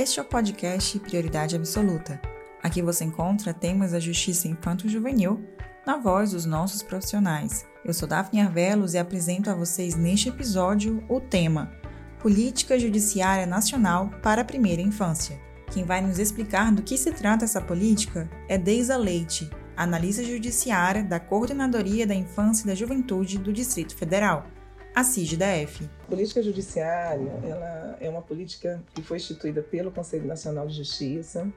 Este é o podcast Prioridade Absoluta. Aqui você encontra temas da justiça infanto-juvenil na voz dos nossos profissionais. Eu sou Daphne Arvelos e apresento a vocês neste episódio o tema Política Judiciária Nacional para a Primeira Infância. Quem vai nos explicar do que se trata essa política é Deisa Leite, analista judiciária da Coordenadoria da Infância e da Juventude do Distrito Federal a CIG-DF. A política judiciária ela é uma política que foi instituída pelo Conselho Nacional de Justiça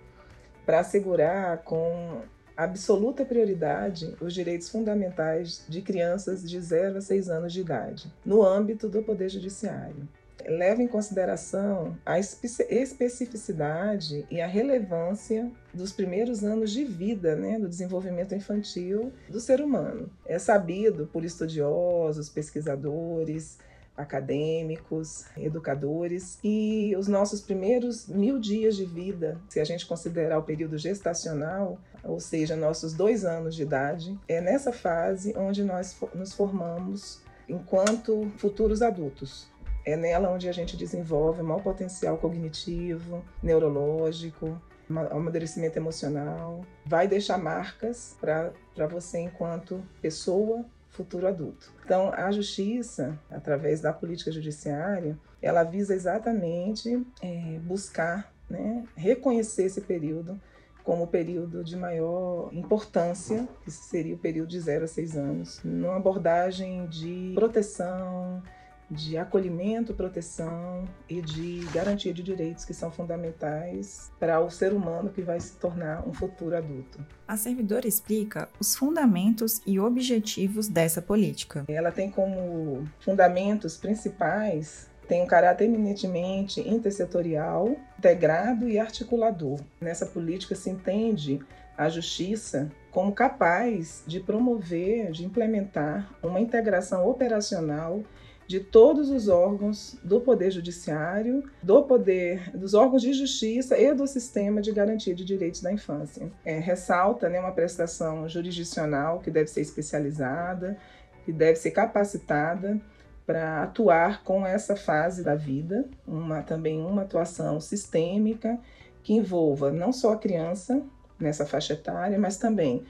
para assegurar com absoluta prioridade os direitos fundamentais de crianças de 0 a 6 anos de idade, no âmbito do Poder Judiciário leva em consideração a especificidade e a relevância dos primeiros anos de vida, né, do desenvolvimento infantil do ser humano. É sabido por estudiosos, pesquisadores, acadêmicos, educadores, e os nossos primeiros mil dias de vida, se a gente considerar o período gestacional, ou seja, nossos dois anos de idade, é nessa fase onde nós nos formamos enquanto futuros adultos. É nela onde a gente desenvolve o maior potencial cognitivo, neurológico, amadurecimento emocional. Vai deixar marcas para você enquanto pessoa, futuro adulto. Então, a justiça, através da política judiciária, ela visa exatamente é, buscar, né, reconhecer esse período como o período de maior importância, que seria o período de 0 a 6 anos, numa abordagem de proteção, de acolhimento, proteção e de garantia de direitos que são fundamentais para o ser humano que vai se tornar um futuro adulto. A servidora explica os fundamentos e objetivos dessa política. Ela tem como fundamentos principais tem um caráter eminentemente intersetorial, integrado e articulador. Nessa política se entende a justiça como capaz de promover, de implementar uma integração operacional de todos os órgãos do Poder Judiciário, do poder, dos órgãos de justiça e do sistema de garantia de direitos da infância. É, ressalta né, uma prestação jurisdicional que deve ser especializada, que deve ser capacitada para atuar com essa fase da vida, uma, também uma atuação sistêmica que envolva não só a criança nessa faixa etária, mas também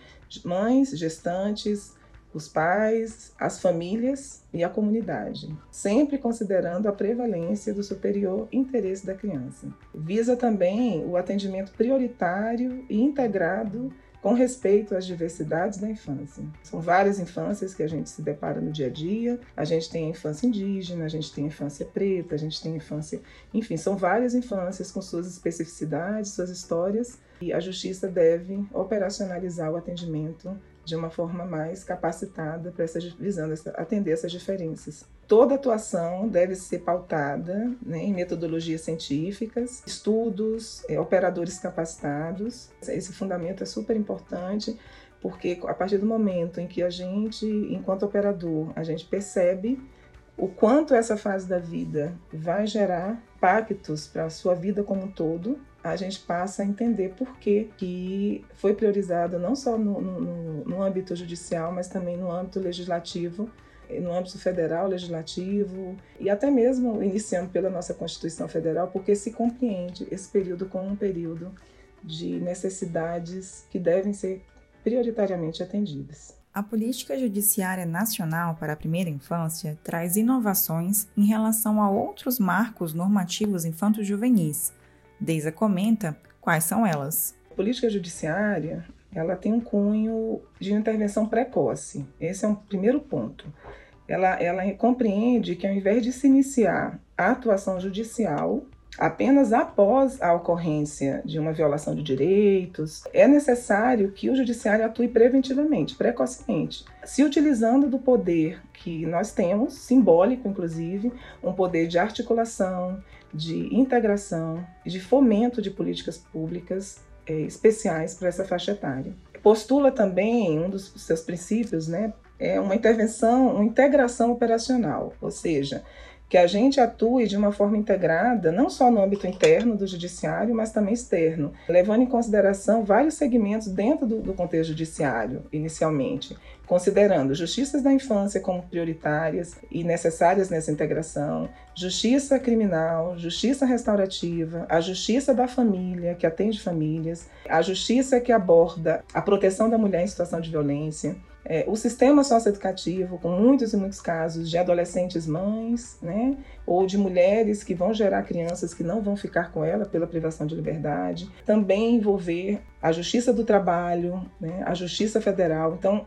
mães, gestantes, os pais, as famílias e a comunidade, sempre considerando a prevalência do superior interesse da criança. Visa também o atendimento prioritário e integrado com respeito às diversidades da infância. São várias infâncias que a gente se depara no dia a dia. A gente tem a infância indígena, a gente tem a infância preta, a gente tem a infância. Enfim, são várias infâncias com suas especificidades, suas histórias, e a justiça deve operacionalizar o atendimento de uma forma mais capacitada para essa, visando essa, atender essas diferenças. Toda atuação deve ser pautada né, em metodologias científicas, estudos, é, operadores capacitados. Esse fundamento é super importante porque a partir do momento em que a gente, enquanto operador, a gente percebe o quanto essa fase da vida vai gerar impactos para a sua vida como um todo, a gente passa a entender por que, que foi priorizado não só no, no, no âmbito judicial, mas também no âmbito legislativo no âmbito federal, legislativo e até mesmo iniciando pela nossa Constituição Federal, porque se compreende esse período como um período de necessidades que devem ser prioritariamente atendidas. A Política Judiciária Nacional para a Primeira Infância traz inovações em relação a outros marcos normativos infanto-juvenis. Deisa comenta quais são elas. A política judiciária ela tem um cunho de intervenção precoce. Esse é um primeiro ponto. Ela, ela compreende que ao invés de se iniciar a atuação judicial apenas após a ocorrência de uma violação de direitos, é necessário que o judiciário atue preventivamente, precocemente, se utilizando do poder que nós temos, simbólico inclusive, um poder de articulação, de integração, de fomento de políticas públicas é, especiais para essa faixa etária. Postula também um dos seus princípios, né, é uma intervenção, uma integração operacional, ou seja, que a gente atue de uma forma integrada, não só no âmbito interno do judiciário, mas também externo, levando em consideração vários segmentos dentro do, do contexto judiciário, inicialmente, considerando justiças da infância como prioritárias e necessárias nessa integração, justiça criminal, justiça restaurativa, a justiça da família, que atende famílias, a justiça que aborda a proteção da mulher em situação de violência, é, o sistema socioeducativo, com muitos e muitos casos de adolescentes mães, né, ou de mulheres que vão gerar crianças que não vão ficar com ela pela privação de liberdade. Também envolver a justiça do trabalho, né, a justiça federal. Então,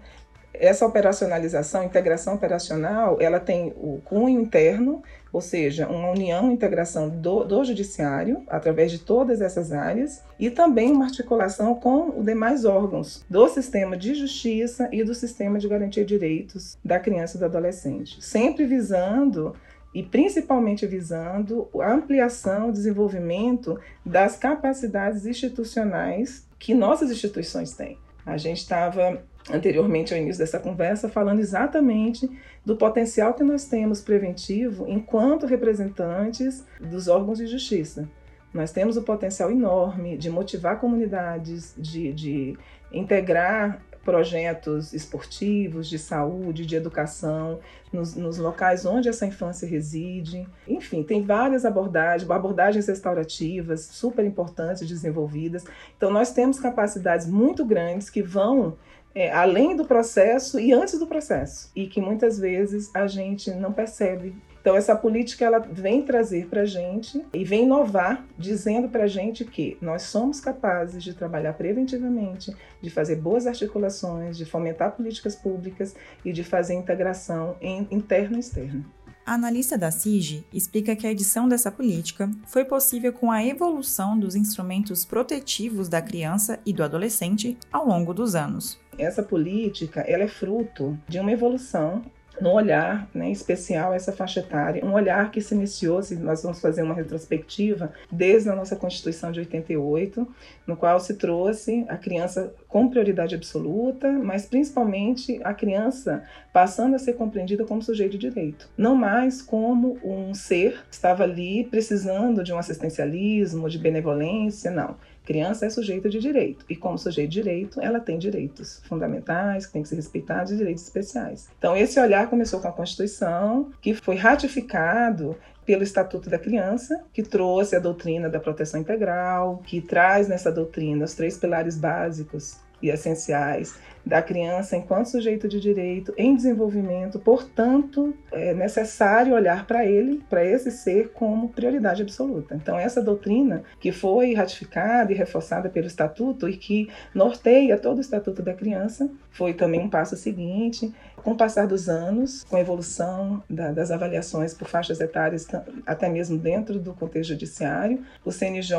essa operacionalização, integração operacional, ela tem o cunho interno, ou seja, uma união, integração do, do judiciário, através de todas essas áreas, e também uma articulação com os demais órgãos do sistema de justiça e do sistema de garantia de direitos da criança e do adolescente, sempre visando e principalmente visando a ampliação, o desenvolvimento das capacidades institucionais que nossas instituições têm. A gente estava anteriormente ao início dessa conversa, falando exatamente do potencial que nós temos preventivo enquanto representantes dos órgãos de justiça. Nós temos o potencial enorme de motivar comunidades, de, de integrar projetos esportivos, de saúde, de educação, nos, nos, locais onde essa infância reside. Enfim, tem várias abordagens, abordagens restaurativas super importantes desenvolvidas. Então, nós temos capacidades muito grandes que vão é, além do processo e antes do processo, e que muitas vezes a gente não percebe. Então, essa política ela vem trazer para a gente e vem inovar, dizendo para a gente que nós somos capazes de trabalhar preventivamente, de fazer boas articulações, de fomentar políticas públicas e de fazer integração interna e externa. A analista da CIG explica que a edição dessa política foi possível com a evolução dos instrumentos protetivos da criança e do adolescente ao longo dos anos. Essa política ela é fruto de uma evolução no olhar né, especial essa faixa etária, um olhar que se iniciou, se nós vamos fazer uma retrospectiva, desde a nossa Constituição de 88, no qual se trouxe a criança com prioridade absoluta, mas principalmente a criança passando a ser compreendida como sujeito de direito, não mais como um ser que estava ali precisando de um assistencialismo, de benevolência, não Criança é sujeito de direito e, como sujeito de direito, ela tem direitos fundamentais que têm que ser respeitados e direitos especiais. Então, esse olhar começou com a Constituição, que foi ratificado pelo Estatuto da Criança, que trouxe a doutrina da proteção integral, que traz nessa doutrina os três pilares básicos e essenciais da criança enquanto sujeito de direito em desenvolvimento, portanto, é necessário olhar para ele, para esse ser, como prioridade absoluta. Então, essa doutrina que foi ratificada e reforçada pelo Estatuto e que norteia todo o Estatuto da Criança, foi também um passo seguinte. Com o passar dos anos, com a evolução da, das avaliações por faixas etárias, até mesmo dentro do contexto judiciário, o CNJ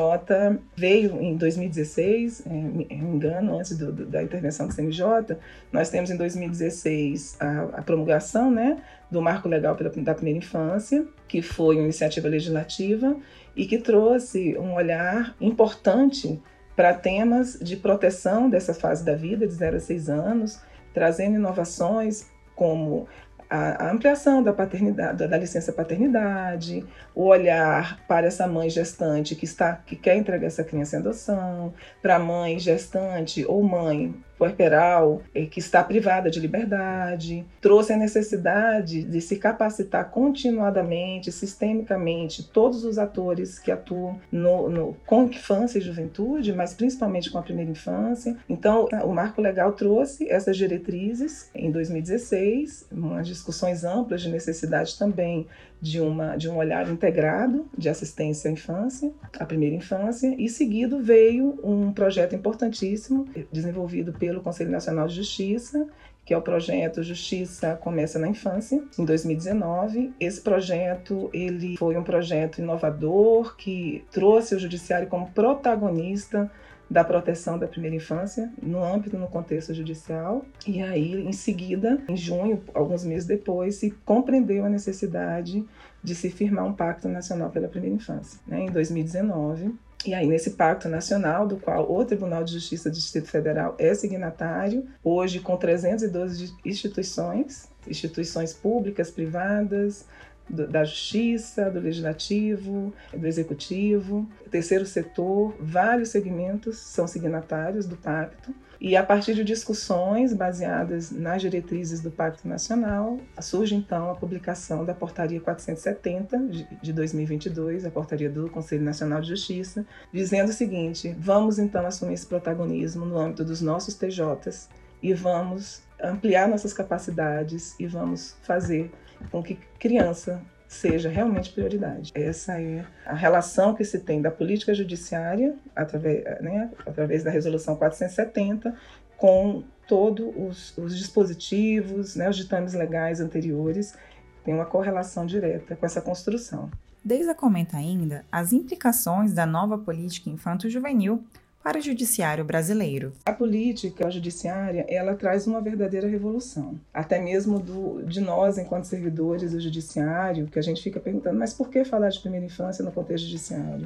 veio em 2016, é, me engano, antes do, do, da intervenção do CNJ, nós temos em 2016 a, a promulgação né, do Marco Legal da Primeira Infância, que foi uma iniciativa legislativa e que trouxe um olhar importante para temas de proteção dessa fase da vida, de 0 a 6 anos, trazendo inovações como a, ampliação da paternidade, da licença paternidade, o olhar para essa mãe gestante que está que quer entregar essa criança em adoção, para a mãe gestante ou mãe puerperal que está privada de liberdade, trouxe a necessidade de se capacitar continuadamente, sistemicamente, todos os atores que atuam no, no, com infância e juventude, mas principalmente com a primeira infância. Então, o marco legal trouxe essas diretrizes em 2016, umas discussões amplas de necessidade também de, uma, de um olhar integrado de assistência à infância, à primeira infância, e seguido veio um projeto importantíssimo desenvolvido pelo Conselho Nacional de Justiça, que é o projeto Justiça Começa na Infância, em 2019. Esse projeto ele foi um projeto inovador que trouxe o judiciário como protagonista da proteção da primeira infância no âmbito, no contexto judicial. E aí, em seguida, em junho, alguns meses depois, se compreendeu a necessidade de se firmar um pacto nacional pela primeira infância, né, em 2019. E aí, nesse pacto nacional, do qual o Tribunal de Justiça do Distrito Federal é signatário, hoje com 312 instituições, instituições públicas, privadas, do, da justiça, do legislativo, do executivo, terceiro setor, vários segmentos são signatários do pacto. E a partir de discussões baseadas nas diretrizes do Pacto Nacional, surge então a publicação da Portaria 470 de 2022, a portaria do Conselho Nacional de Justiça, dizendo o seguinte: vamos então assumir esse protagonismo no âmbito dos nossos TJs e vamos ampliar nossas capacidades e vamos fazer com que criança seja realmente prioridade. Essa é a relação que se tem da política judiciária, através, né, através da Resolução 470, com todos os, os dispositivos, né, os ditames legais anteriores, tem uma correlação direta com essa construção. Deisa comenta ainda as implicações da nova política infanto-juvenil para o judiciário brasileiro. A política judiciária, ela traz uma verdadeira revolução. Até mesmo do, de nós, enquanto servidores do judiciário, que a gente fica perguntando, mas por que falar de primeira infância no contexto judiciário?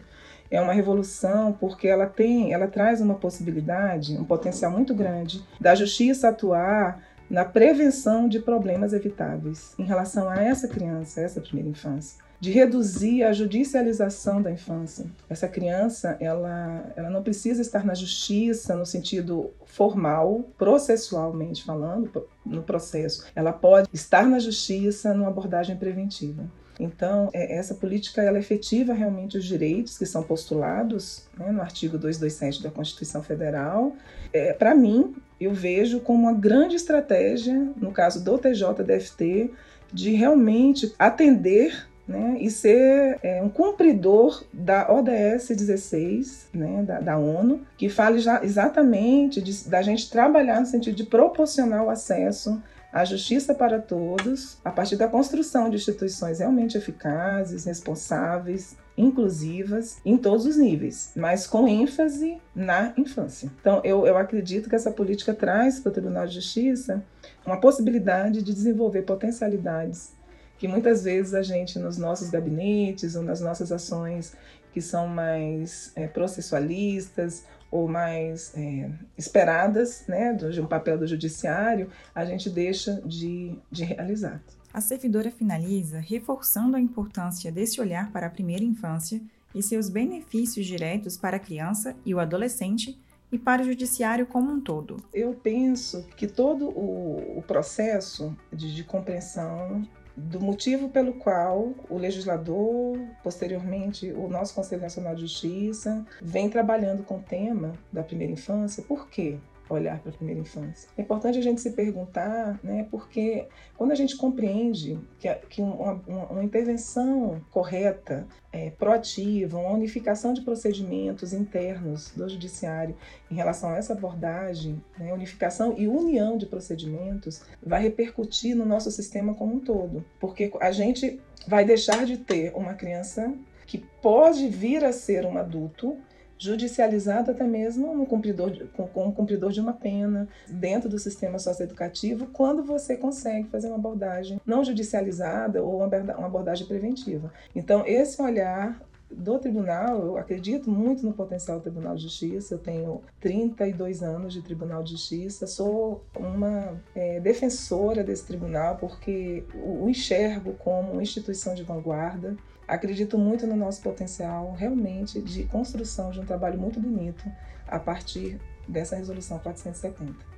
É uma revolução porque ela tem, ela traz uma possibilidade, um potencial muito grande da justiça atuar na prevenção de problemas evitáveis em relação a essa criança, essa primeira infância de reduzir a judicialização da infância. Essa criança, ela, ela não precisa estar na justiça no sentido formal, processualmente falando, no processo. Ela pode estar na justiça numa abordagem preventiva. Então, é, essa política ela efetiva realmente os direitos que são postulados né, no artigo 227 da Constituição Federal. É, Para mim, eu vejo como uma grande estratégia, no caso do TJDFT, de realmente atender né, e ser é, um cumpridor da ODS 16, né, da, da ONU, que fala exatamente de, da gente trabalhar no sentido de proporcionar o acesso à justiça para todos, a partir da construção de instituições realmente eficazes, responsáveis, inclusivas em todos os níveis, mas com ênfase na infância. Então, eu, eu acredito que essa política traz para o Tribunal de Justiça uma possibilidade de desenvolver potencialidades que muitas vezes a gente, nos nossos gabinetes ou nas nossas ações que são mais é, processualistas ou mais é, esperadas né, de um papel do judiciário, a gente deixa de, de realizar. A servidora finaliza reforçando a importância desse olhar para a primeira infância e seus benefícios diretos para a criança e o adolescente e para o judiciário como um todo? Eu penso que todo o, o processo de, de, compreensão do motivo pelo qual o legislador, posteriormente o nosso Conselho Nacional de Justiça, vem trabalhando com o tema da primeira infância. Por quê? Olhar para a primeira infância. É importante a gente se perguntar, né, porque quando a gente compreende que, que uma, uma, uma intervenção correta, é, proativa, uma unificação de procedimentos internos do judiciário em relação a essa abordagem, né, unificação e união de procedimentos, vai repercutir no nosso sistema como um todo, porque a gente vai deixar de ter uma criança que pode vir a ser um adulto judicializado até mesmo no cumpridor com, com o cumpridor de uma pena dentro do sistema socioeducativo, quando você consegue fazer uma abordagem não judicializada ou uma abordagem preventiva. Então, esse olhar do tribunal, eu acredito muito no potencial do Tribunal de Justiça. Eu tenho 32 anos de Tribunal de Justiça, sou uma é, defensora desse tribunal porque o enxergo como uma instituição de vanguarda acredito muito no nosso potencial realmente de construção de um trabalho muito bonito a partir dessa resolução 470.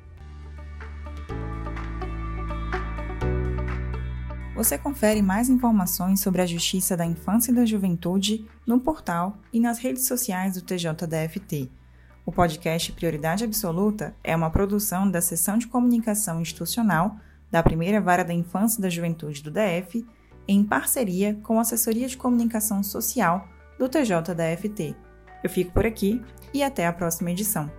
Você confere mais informações sobre a Justiça da Infância e da Juventude no portal e nas redes sociais do TJDFT. O podcast Prioridade Absoluta é uma produção da Seção de Comunicação Institucional da Primeira Vara da Infância e da Juventude do DF em parceria com a Assessoria de Comunicação Social do TJ da FT. Eu fico por aqui e até a próxima edição.